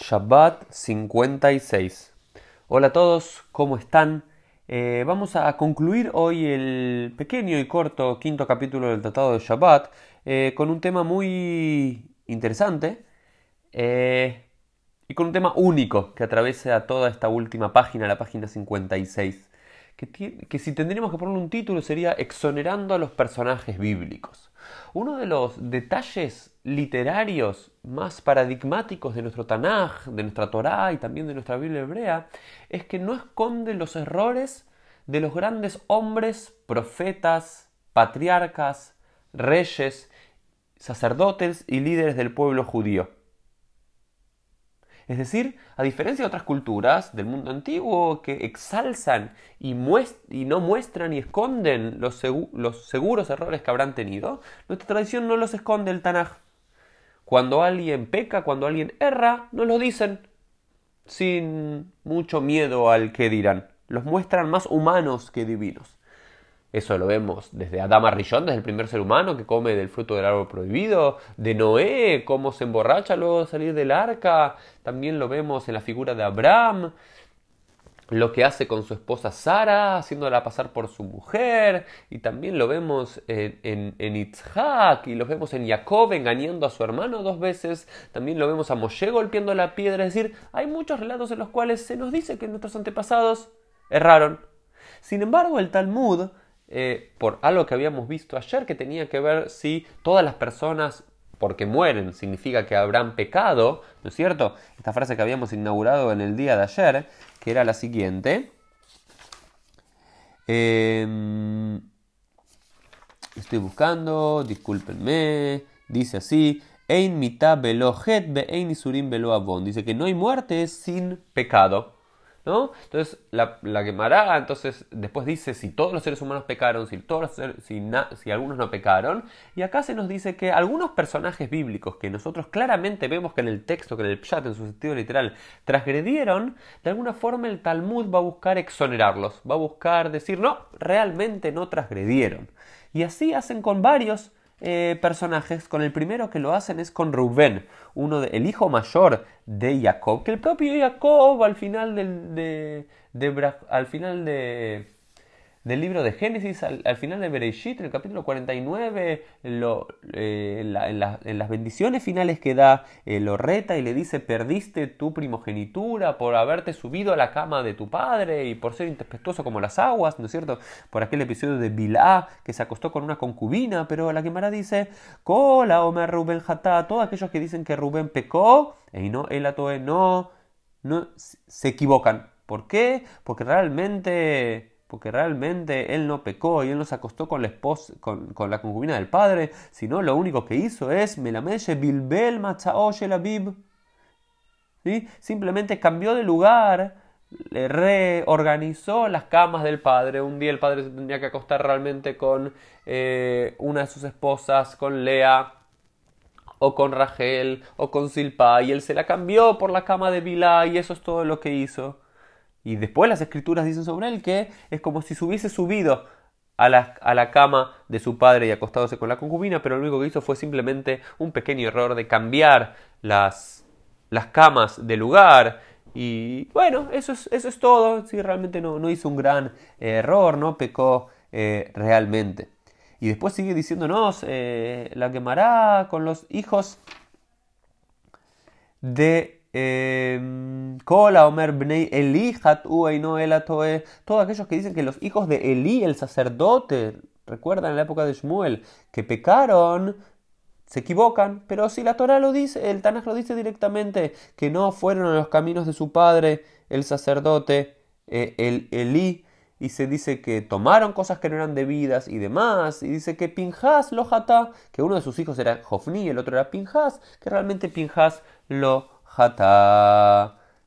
Shabbat 56. Hola a todos, ¿cómo están? Eh, vamos a concluir hoy el pequeño y corto quinto capítulo del Tratado de Shabbat eh, con un tema muy interesante eh, y con un tema único que atraviesa toda esta última página, la página 56, que, si tendríamos que ponerle un título sería Exonerando a los personajes bíblicos. Uno de los detalles literarios más paradigmáticos de nuestro Tanaj, de nuestra Torá y también de nuestra Biblia hebrea, es que no esconde los errores de los grandes hombres, profetas, patriarcas, reyes, sacerdotes y líderes del pueblo judío. Es decir, a diferencia de otras culturas del mundo antiguo que exalzan y, no muestran y esconden los, seguros errores que habrán tenido, nuestra tradición no los esconde el Tanaj. Cuando alguien peca, cuando alguien erra, no lo dicen sin mucho miedo al que dirán. Los muestran más humanos que divinos. Eso lo vemos desde Adama Rillón, desde el primer ser humano que come del fruto del árbol prohibido, de Noé, cómo se emborracha luego de salir del arca, también lo vemos en la figura de Abraham, lo que hace con su esposa Sara, haciéndola pasar por su mujer, y también lo vemos en, en, en y lo vemos en Jacob engañando a su hermano dos veces, también lo vemos a Moshe golpeando la piedra, es decir, hay muchos relatos en los cuales se nos dice que nuestros antepasados erraron. Sin embargo, el Talmud eh, por algo que habíamos visto ayer que tenía que ver si todas las personas porque mueren significa que habrán pecado, ¿no es cierto? Esta frase que habíamos inaugurado en el día de ayer, era la siguiente. Em, estoy buscando, discúlpenme, dice así, Ein mita be ein isurim Dice que no hay muerte sin pecado. Entonces, la, la entonces después dice si todos los seres humanos pecaron, si, todos si, si, algunos no pecaron, y acá se nos dice que algunos personajes bíblicos que nosotros claramente vemos que en el texto, que en el Pshat, en su sentido literal, transgredieron, de alguna forma el Talmud va a buscar exonerarlos, va a buscar decir, no, realmente no transgredieron. Y así hacen con varios eh, personajes. Con el primero que lo hacen es con Rubén, uno de, el hijo mayor de Jacob, que el propio Jacob al final del, de, al final de del libro de Génesis, al, final de Bereshit, en el capítulo 49, lo, eh, en, las bendiciones finales que da, eh, lo reta y le dice, perdiste tu primogenitura por haberte subido a la cama de tu padre y por ser intempestuoso como las aguas, ¿no es cierto? Por aquel episodio de Bilá, que se acostó con una concubina, pero la Gemara dice, Cola, Omer Rubén Hatá, todos aquellos que dicen que Rubén pecó, y no, el atoe no, no, se equivocan. ¿Por qué? Porque realmente porque realmente él no pecó y él no se acostó con la, esposa, con, la concubina del padre, sino lo único que hizo es Melameshe Bilbel la Bib. Simplemente cambió de lugar, le reorganizó las camas del padre. Un día el padre se tendría que acostar realmente con eh, una de sus esposas, con Lea o con Rachel o con Silpa y él se la cambió por la cama de Bilá y eso es todo lo que hizo. Y después las escrituras dicen sobre él que es como si se hubiese subido a la, a la, cama de su padre y acostadose con la concubina, pero lo único que hizo fue simplemente un pequeño error de cambiar las, las camas de lugar. Y bueno, eso es, eso es todo. Sí, realmente no, no hizo un gran error, no pecó eh, realmente. Y después sigue diciéndonos, eh, la quemará con los hijos de Kola Omer Bnei Eli todos aquellos que dicen que los hijos de Eli, el sacerdote, recuerdan en la época de Shmuel, que pecaron, se equivocan, pero si la Torah lo dice, el Tanaj lo dice directamente, que no fueron a los caminos de su padre, el sacerdote, eh, el Eli, y se dice que tomaron cosas que no eran debidas y demás, y dice que Pinjas lo jata, que uno de sus hijos era Jofni el otro era Pinjas, que realmente Pinjas lo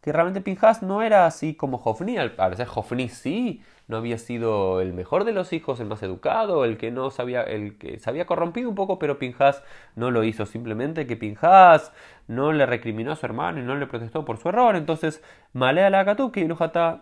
que realmente Pinjas no era así como Jofni, al parecer Jofni sí no había sido el mejor de los hijos, el más educado, el que no sabía, el que se había corrompido un poco, pero Pinjas no lo hizo. Simplemente que Pinjas no le recriminó a su hermano y no le protestó por su error. Entonces, Malea la que y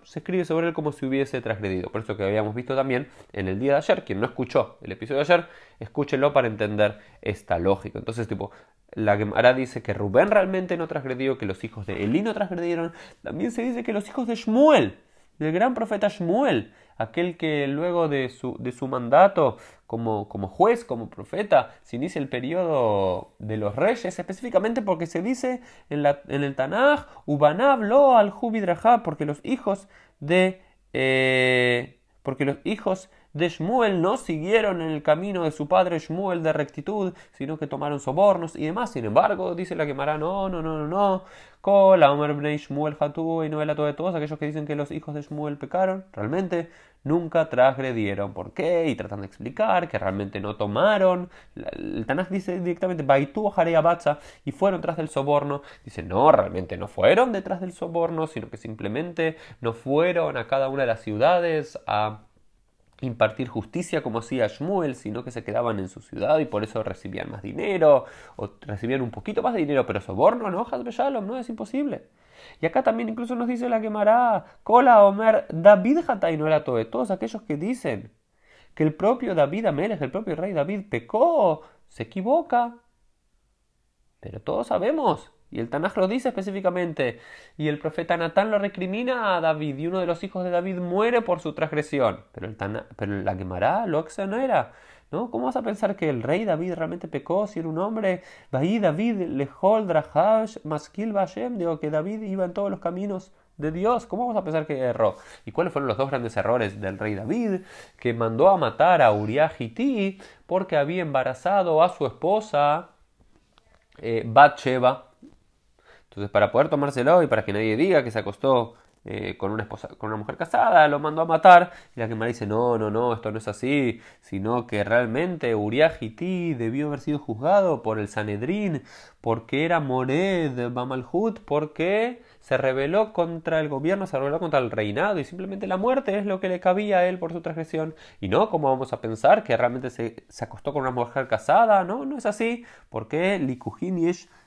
se escribe sobre él como si hubiese transgredido. Por eso que habíamos visto también en el día de ayer, quien no escuchó el episodio de ayer, escúchelo para entender esta lógica. Entonces, tipo, la Gemara dice que Rubén realmente no transgredió, que los hijos de Elí no transgredieron. También se dice que los hijos de Shmuel, del gran profeta Shmuel, aquel que luego de su, de su mandato como, como, juez, como profeta, se inicia el periodo de los reyes, específicamente porque se dice en, la, en el Tanaj, Ubanab lo al Jubidrajá, porque los hijos de... Eh, porque los hijos Shmuel no siguieron en el camino de su padre Shmuel de rectitud, sino que tomaron sobornos y demás. Sin embargo, dice la quemará, no, no, no, no, no. Kola, Omer Bnei Shmuel Hatu y Noel de todos aquellos que dicen que los hijos de Shmuel pecaron, realmente nunca transgredieron. ¿Por qué? Y tratan de explicar que realmente no tomaron. El Tanaj dice directamente, Baitu Batza y fueron tras del soborno. Dice, no, realmente no fueron detrás del soborno, sino que simplemente no fueron a cada una de las ciudades a impartir justicia como hacía Shmuel, sino que se quedaban en su ciudad y por eso recibían más dinero, o recibían un poquito más de dinero, pero soborno, no, Shalom, no es imposible. Y acá también incluso nos dice la quemará, Kola Omer, David Hatay no era todo, todos aquellos que dicen que el propio David Amelech, el propio rey David pecó, se equivoca. Pero todos sabemos y el Tanaj lo dice específicamente. Y el profeta Natán lo recrimina a David. Y uno de los hijos de David muere por su transgresión. Pero, el pero la quemará, lo no era. ¿No? ¿Cómo vas a pensar que el rey David realmente pecó si era un hombre? David, David, Lejol, Drahash, Maskil, Bashem. Digo que David iba en todos los caminos de Dios. ¿Cómo vamos a pensar que erró? ¿Y cuáles fueron los dos grandes errores del rey David? Que mandó a matar a Uriah porque había embarazado a su esposa eh, entonces, para poder tomárselo y para que nadie diga que se acostó eh, con, una esposa, con una mujer casada, lo mandó a matar. Y la me dice, no, no, no, esto no es así, sino que realmente Uriah debió haber sido juzgado por el Sanedrín, porque era Mored Bamalhut, porque se rebeló contra el gobierno, se rebeló contra el reinado y simplemente la muerte es lo que le cabía a él por su transgresión. Y no, como vamos a pensar que realmente se, se acostó con una mujer casada, no, no es así, porque Likuhin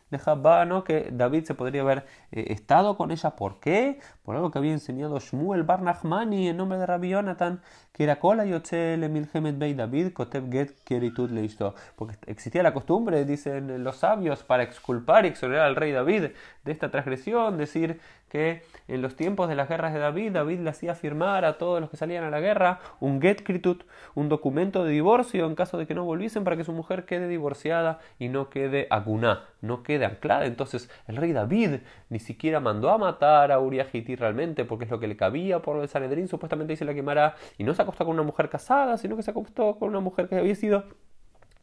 de ¿no? que David se podría haber eh, estado con ella. ¿Por qué? Por algo que había enseñado Shmuel Bar Nachmani en nombre de Rabbi Jonathan, que era Kola Milhemet Bey David, Kotev Get Keritut Leisto. Porque existía la costumbre, dicen los sabios, para exculpar y exonerar al rey David de esta transgresión, decir que en los tiempos de las guerras de David, David le hacía firmar a todos los que salían a la guerra un get kritut, un documento de divorcio en caso de que no volviesen para que su mujer quede divorciada y no quede aguná, no quede anclada. Entonces el rey David ni siquiera mandó a matar a Uriah realmente porque es lo que le cabía por el Sanedrín, supuestamente dice la quemará, y no se acostó con una mujer casada, sino que se acostó con una mujer que había sido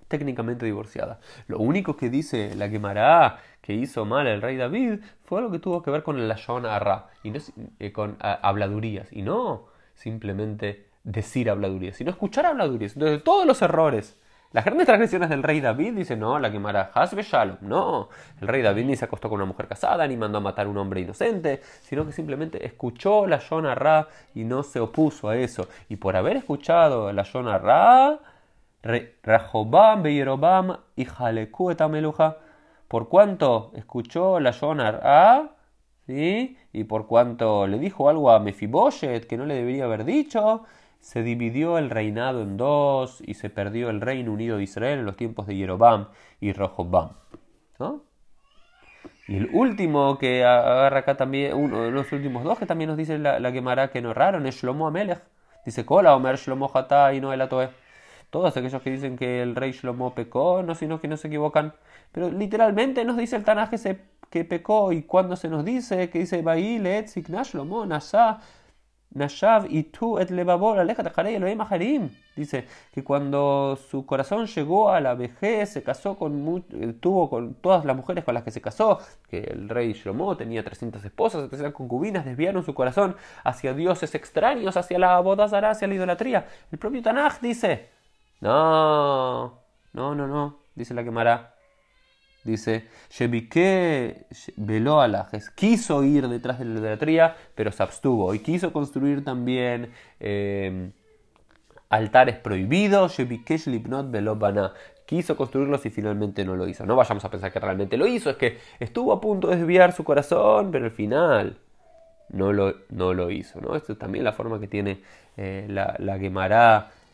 técnicamente divorciada. Lo único que dice la quemará que hizo mal el rey David fue algo que tuvo que ver con el Lashon Arra, y no, eh, con habladurías, y no simplemente decir habladurías, sino escuchar habladurías. Entonces, todos los errores, las grandes transgresiones del rey David, dice, no, la quemará Hasbe Shalom, no, el rey David ni se acostó con una mujer casada, ni mandó a matar a un hombre inocente, sino que simplemente escuchó la Shon Ra y no se opuso a eso. Y por haber escuchado la Shon Ra, Rahobam, Beirobam y Jaleku etameluja, por cuanto escuchó la Jonar A, ¿sí? y por cuanto le dijo algo a Mefiboshet que no le debería haber dicho, se dividió el reinado en dos y se perdió el reino unido de Israel en los tiempos de Yerobam y Rohobam. Y el último que agarra acá también, uno de los últimos dos que también nos dice la, la que no erraron es Shlomo Amelech. Dice Kola Omer Shlomo Hatá y no el Atoe. Todos aquellos que dicen que el rey Shlomo pecó, no, sino que no se equivocan. Pero literalmente nos dice el Tanaje que, que pecó y cuando se nos dice que dice Bail, Etzik, Shlomo, Nasha, Nashav y tú et levabor, aléjate, Elohim Harim. Dice que cuando su corazón llegó a la vejez, se casó con, tuvo con todas las mujeres con las que se casó, que el rey Shlomo tenía 300 esposas, 300 concubinas, desviaron su corazón hacia dioses extraños, hacia la bodazara, hacia la idolatría. El propio Tanaj dice, no, no, no, no, dice la quemará. Dice, Shebike veló alajes, quiso ir detrás de la idolatría, pero se abstuvo. Y quiso construir también eh, altares prohibidos, Shebike Lipnot veló Quiso construirlos y finalmente no lo hizo. No vayamos a pensar que realmente lo hizo, es que estuvo a punto de desviar su corazón, pero al final no lo, no lo hizo. ¿no? Esto es también la forma que tiene eh, la, la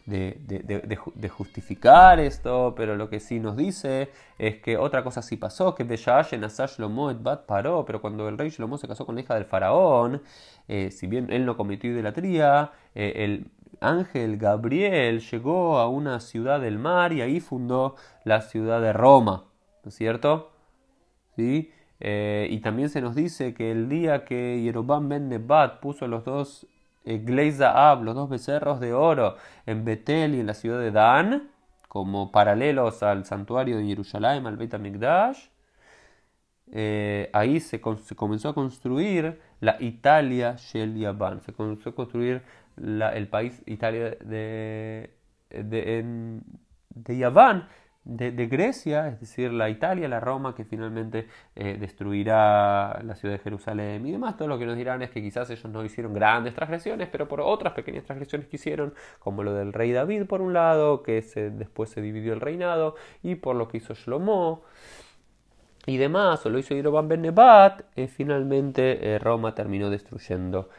de, justificar esto, pero lo que sí nos dice es que otra cosa sí pasó, que en Asash Lomo Bat paró, pero cuando el rey Shlomo se casó con la hija del faraón, eh, si bien él no cometió idolatría, eh, el ángel Gabriel llegó a una ciudad del mar y ahí fundó la ciudad de Roma, ¿no es cierto? ¿Sí? Eh, y también se nos dice que el día que Yerobam ben Nebat puso los dos Gleizaab, los dos becerros de oro en Betel y en la ciudad de Dan, como paralelos al santuario de Jerusalén, al Beit HaMikdash. Eh, ahí se, comenzó a construir la Italia Shel Yavan, se comenzó a construir el país Italia de, de, de Yaván, de, Grecia, es decir, la Italia, la Roma, que finalmente eh, destruirá la ciudad de Jerusalén y demás. Todo lo que nos dirán es que quizás ellos no hicieron grandes transgresiones, pero por otras pequeñas transgresiones que hicieron, como lo del rey David por un lado, que después se dividió el reinado, y por lo que hizo Shlomo y demás, o lo hizo Yeroban Ben Nebat, eh, finalmente eh, Roma terminó destruyendo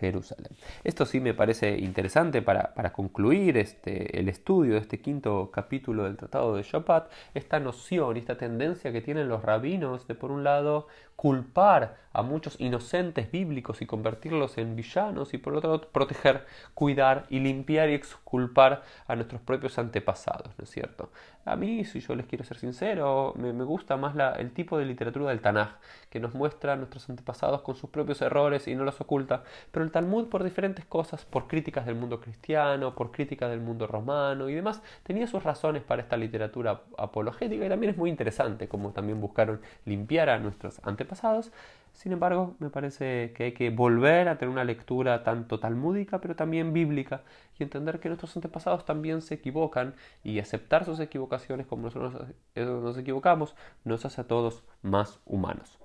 Jerusalén. Esto sí me parece interesante para, concluir este, el estudio de este quinto capítulo del Tratado de Shabbat, esta noción y esta tendencia que tienen los rabinos de, por un lado, culpar a muchos inocentes bíblicos y convertirlos en villanos y por otro lado proteger, cuidar y limpiar y exculpar a nuestros propios antepasados, ¿no es cierto? A mí, si yo les quiero ser sincero, me, gusta más la, el tipo de literatura del Tanaj, que nos muestra a nuestros antepasados con sus propios errores y no los oculta, pero el Talmud por diferentes cosas, por críticas del mundo cristiano, por críticas del mundo romano y demás, tenía sus razones para esta literatura apologética y también es muy interesante como también buscaron limpiar a nuestros Sin embargo, me parece que hay que volver a tener una lectura tanto talmúdica, pero también bíblica, y entender que nuestros antepasados también se equivocan, y aceptar sus equivocaciones como nosotros nos equivocamos, nos hace a todos más humanos.